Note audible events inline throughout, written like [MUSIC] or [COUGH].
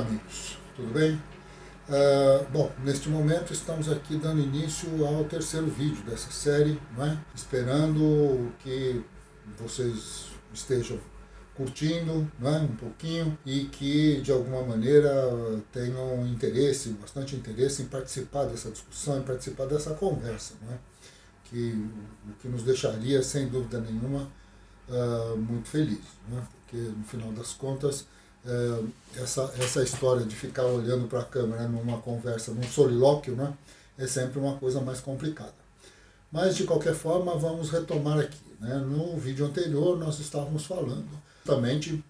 Amigos, tudo bem? Uh, bom, neste momento estamos aqui dando início ao terceiro vídeo dessa série, não é? esperando que vocês estejam curtindo não é? um pouquinho e que de alguma maneira tenham interesse, bastante interesse em participar dessa discussão, em participar dessa conversa, não é? que, o que nos deixaria sem dúvida nenhuma uh, muito feliz, não é? porque no final das contas essa, essa história de ficar olhando para a câmera numa conversa, num solilóquio, né, é sempre uma coisa mais complicada. Mas, de qualquer forma, vamos retomar aqui. Né? No vídeo anterior, nós estávamos falando justamente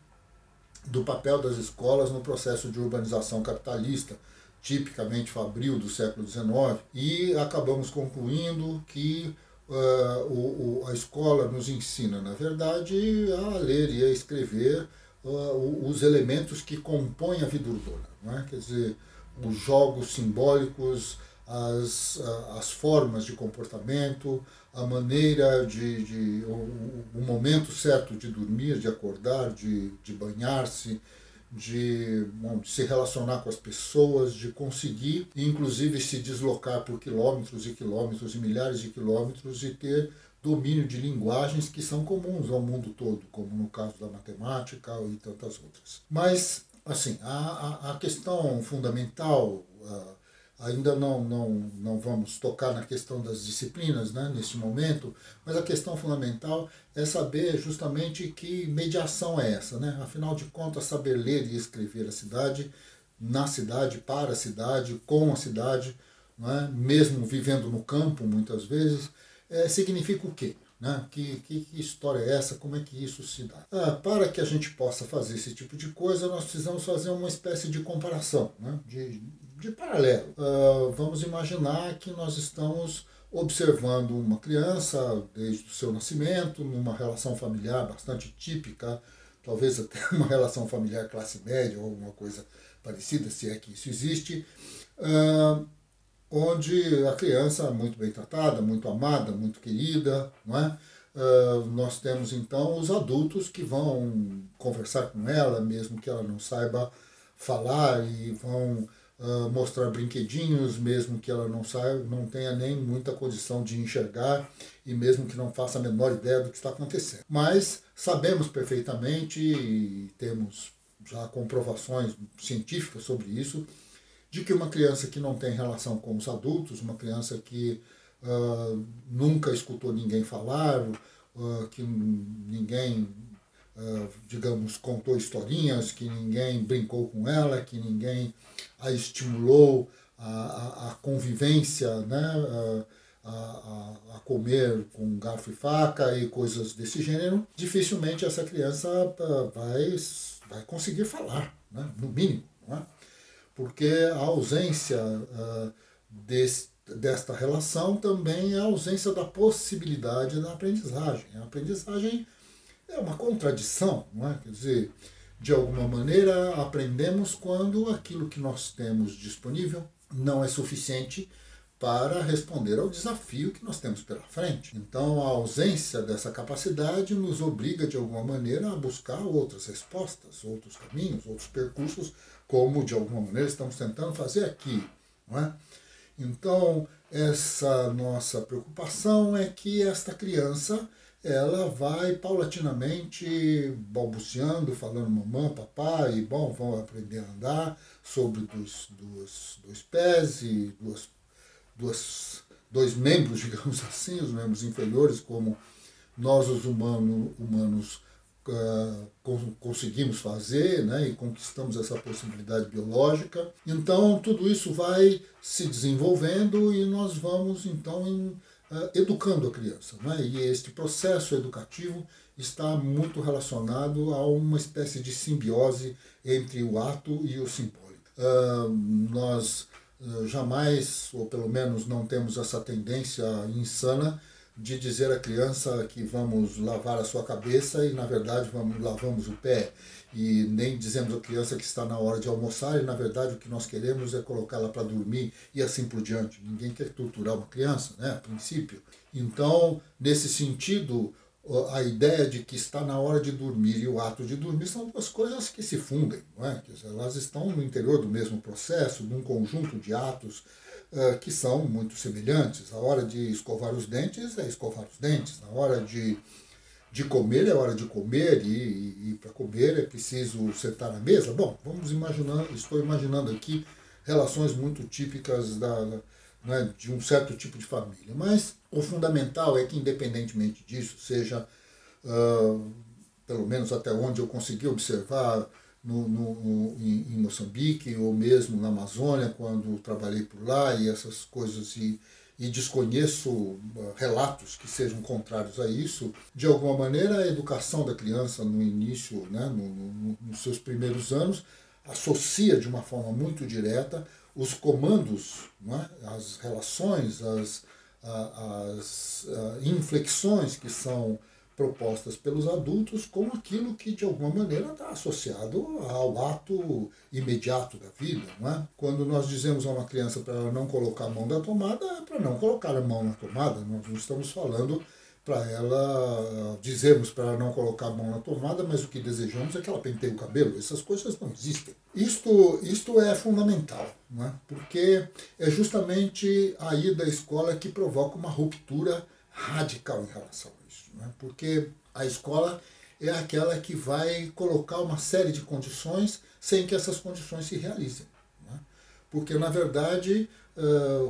do papel das escolas no processo de urbanização capitalista, tipicamente fabril do século XIX, e acabamos concluindo que uh, o, o, a escola nos ensina, na verdade, a ler e a escrever uh, os elementos que compõem a vida urbana. É? Quer dizer, os jogos simbólicos, as, as formas de comportamento, a maneira de. de o, o, momento certo de dormir, de acordar, de, de banhar-se. De, de se relacionar com as pessoas, de conseguir, inclusive, se deslocar por quilômetros e quilômetros e milhares de quilômetros e ter domínio de linguagens que são comuns ao mundo todo, como no caso da matemática e tantas outras. Mas, assim, a, a, questão fundamental, uh, ainda não, não, não vamos tocar na questão das disciplinas né, nesse momento, mas a questão fundamental é saber justamente que mediação é essa. Né? Afinal de contas, saber ler e escrever a cidade, na cidade, para a cidade, com a cidade, é? mesmo vivendo no campo muitas vezes, é, significa o quê? Né? Que, que, que, história é essa? Como é que isso se dá? Ah, para que a gente possa fazer esse tipo de coisa, nós precisamos fazer uma espécie de comparação, né? de, de paralelo. Ah, vamos imaginar que nós estamos observando uma criança desde o seu nascimento, numa relação familiar bastante típica, talvez até [LAUGHS] uma relação familiar classe média ou alguma coisa parecida, se é que isso existe. Ah, onde a criança é muito bem tratada, muito amada, muito querida, não é? Uh, nós temos então os adultos que vão conversar com ela, mesmo que ela não saiba falar, e vão uh, mostrar brinquedinhos, mesmo que ela não saiba, não tenha nem muita condição de enxergar, e mesmo que não faça a menor ideia do que está acontecendo. Mas sabemos perfeitamente, e temos já comprovações científicas sobre isso, de que uma criança que não tem relação com os adultos, uma criança que uh, nunca escutou ninguém falar, uh, que ninguém, uh, digamos, contou historinhas, que ninguém brincou com ela, que ninguém a estimulou a, a, a convivência, né? A, a, comer com garfo e faca e coisas desse gênero, dificilmente essa criança vai, vai conseguir falar, né? no mínimo. Porque a ausência uh, desse, desta relação também é a ausência da possibilidade da aprendizagem. A aprendizagem é uma contradição, não é? Quer dizer, de alguma maneira aprendemos quando aquilo que nós temos disponível não é suficiente para responder ao desafio que nós temos pela frente. Então, a ausência dessa capacidade nos obriga, de alguma maneira, a buscar outras respostas, outros caminhos, outros percursos como de alguma maneira estamos tentando fazer aqui. Não é? Então, essa nossa preocupação é que esta criança ela vai paulatinamente balbuciando, falando mamãe, papai, e bom, vão aprender a andar sobre dos, duas, dois pés e duas, duas, dois membros, [LAUGHS] digamos assim, os membros inferiores, como nós os humano, humanos conseguimos fazer né, e conquistamos essa possibilidade biológica. Então, tudo isso vai se desenvolvendo e nós vamos, então, em, uh, educando a criança. Né? E este processo educativo está muito relacionado a uma espécie de simbiose entre o ato e o simbólico. Uh, nós jamais, ou pelo menos não temos essa tendência insana de dizer à criança que vamos lavar a sua cabeça e na verdade vamos lavamos o pé e nem dizemos à criança que está na hora de almoçar e na verdade o que nós queremos é colocá-la para dormir e assim por diante. Ninguém quer torturar uma criança, né, a princípio. Então, nesse sentido, a ideia de que está na hora de dormir e o ato de dormir são duas coisas que se fundem, não é? Elas estão no interior do mesmo processo, num conjunto de atos que são muito semelhantes. A hora de escovar os dentes é escovar os dentes, na hora de, de comer é hora de comer, e, e, e para comer é preciso sentar na mesa. Bom, vamos imaginar, estou imaginando aqui relações muito típicas da, né, de um certo tipo de família. Mas o fundamental é que, independentemente disso, seja, uh, pelo menos até onde eu consegui observar, no, no, em, em, Moçambique ou mesmo na Amazônia, quando trabalhei por lá e essas coisas, e, e desconheço uh, relatos que sejam contrários a isso, de alguma maneira a educação da criança no início, né, no, nos seus primeiros anos, associa de uma forma muito direta os comandos, é? as relações, as, as inflexões que são propostas pelos adultos com aquilo que de alguma maneira está associado ao ato imediato da vida. Não é? Quando nós dizemos a uma criança para ela não colocar a mão na tomada, é para não colocar a mão na tomada. Nós não estamos falando para ela dizermos para ela não colocar a mão na tomada, mas o que desejamos é que ela penteie o cabelo. Essas coisas não existem. Isto, isto é fundamental, não é? porque é justamente a ida à escola que provoca uma ruptura radical em relação a isso. Não é? Porque a escola é aquela que vai colocar uma série de condições sem que essas condições se realizem. É? Porque, na verdade,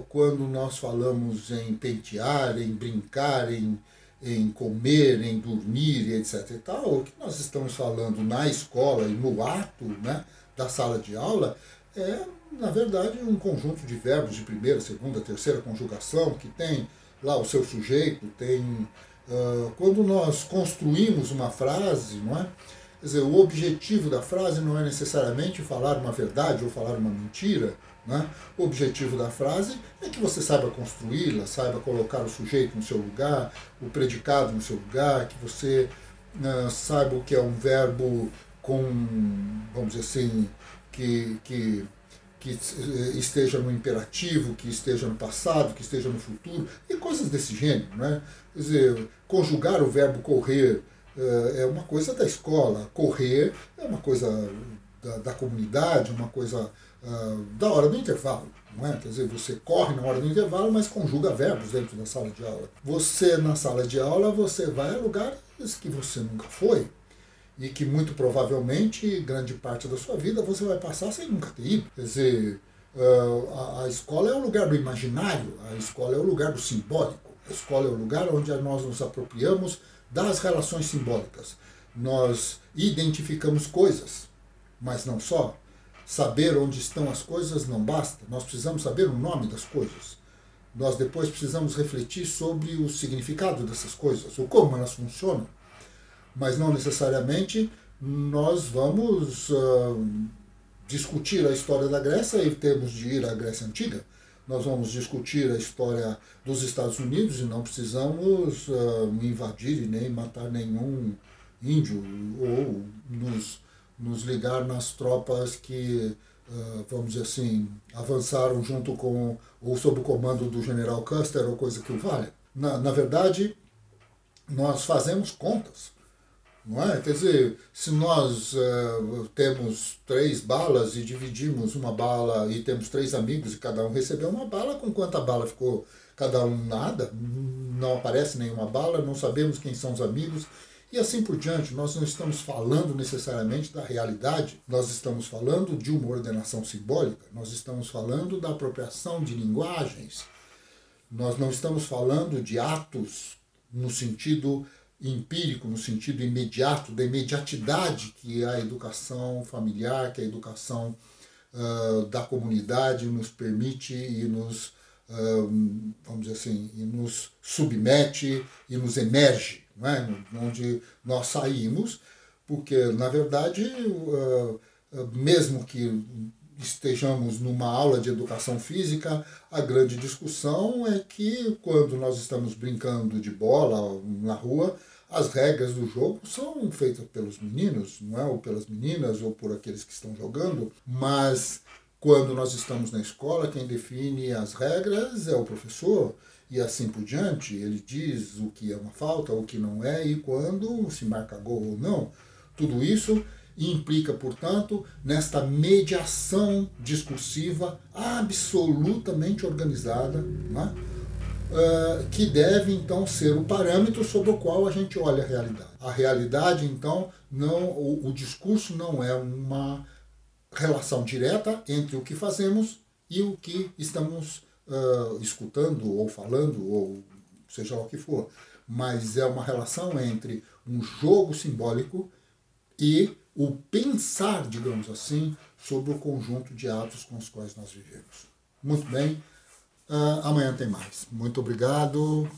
quando nós falamos em pentear, em brincar, em em comer, em dormir, etc. E tal, o que nós estamos falando na escola e no ato né, da sala de aula é, na verdade, um conjunto de verbos de primeira, segunda, terceira conjugação que tem lá o seu sujeito, tem. Uh, quando nós construímos uma frase, não é? Quer dizer, o objetivo da frase não é necessariamente falar uma verdade ou falar uma mentira, né? O objetivo da frase é que você saiba construí-la, saiba colocar o sujeito no seu lugar, o predicado no seu lugar, que você uh, saiba o que é um verbo com, vamos dizer assim, que, que, que esteja no imperativo, que esteja no passado, que esteja no futuro, e coisas desse gênero. Né? Quer dizer, conjugar o verbo correr uh, é uma coisa da escola, correr é uma coisa da, da comunidade, uma coisa uh, da hora do intervalo. Não é? Quer dizer, você corre na hora do intervalo, mas conjuga verbos dentro da sala de aula. Você, na sala de aula, você vai a lugares que você nunca foi e que muito provavelmente, grande parte da sua vida, você vai passar sem nunca ter ido. Quer dizer, a, a escola é o lugar do imaginário, a escola é o lugar do simbólico, a escola é o lugar onde nós nos apropriamos das relações simbólicas. Nós identificamos coisas, mas não só. Saber onde estão as coisas não basta, nós precisamos saber o nome das coisas. Nós depois precisamos refletir sobre o significado dessas coisas, ou como elas funcionam. Mas não necessariamente nós vamos uh, discutir a história da Grécia em termos de ir à Grécia Antiga. Nós vamos discutir a história dos Estados Unidos e não precisamos uh, invadir e nem matar nenhum índio ou nos nos ligar nas tropas que, uh, vamos dizer assim, avançaram junto com ou sob o comando do general Custer ou coisa que o valha. Na, na verdade, nós fazemos contas. Não é? Quer dizer, se nós uh, temos três balas e dividimos uma bala e temos três amigos e cada um recebeu uma bala, com quanta bala ficou cada um nada? Não aparece nenhuma bala, não sabemos quem são os amigos e assim por diante, nós não estamos falando necessariamente da realidade, nós estamos falando de uma ordenação simbólica, nós estamos falando da apropriação de linguagens, nós não estamos falando de atos no sentido empírico, no sentido imediato, da imediatidade que a educação familiar, que a educação uh, da comunidade nos permite e nos, uh, vamos dizer assim, e nos submete e nos emerge né, onde nós saímos, porque, na verdade, uh, mesmo que estejamos numa aula de educação física, a grande discussão é que quando nós estamos brincando de bola na rua, as regras do jogo são feitas pelos meninos, não é? ou pelas meninas, ou por aqueles que estão jogando, mas quando nós estamos na escola, quem define as regras é o professor. e assim por diante. Ele diz o que é uma falta, o que não é e quando se marca gol ou não. Tudo isso implica, portanto, nesta mediação discursiva absolutamente organizada, né? Uh, que deve então ser o parâmetro sobre o qual a gente olha a realidade. A realidade, então, não, o, o discurso não é uma relação direta entre o que fazemos e o que estamos uh, escutando ou falando, ou seja lá o que for. Mas é uma relação entre um jogo simbólico e o pensar, digamos assim, sobre o conjunto de atos com os quais nós vivemos. Muito bem, uh, amanhã tem mais. Muito obrigado.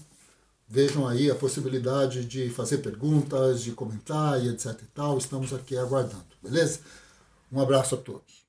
Vejam aí a possibilidade de fazer perguntas, de comentar e etc e tal. Estamos aqui aguardando, beleza? Um abraço a todos.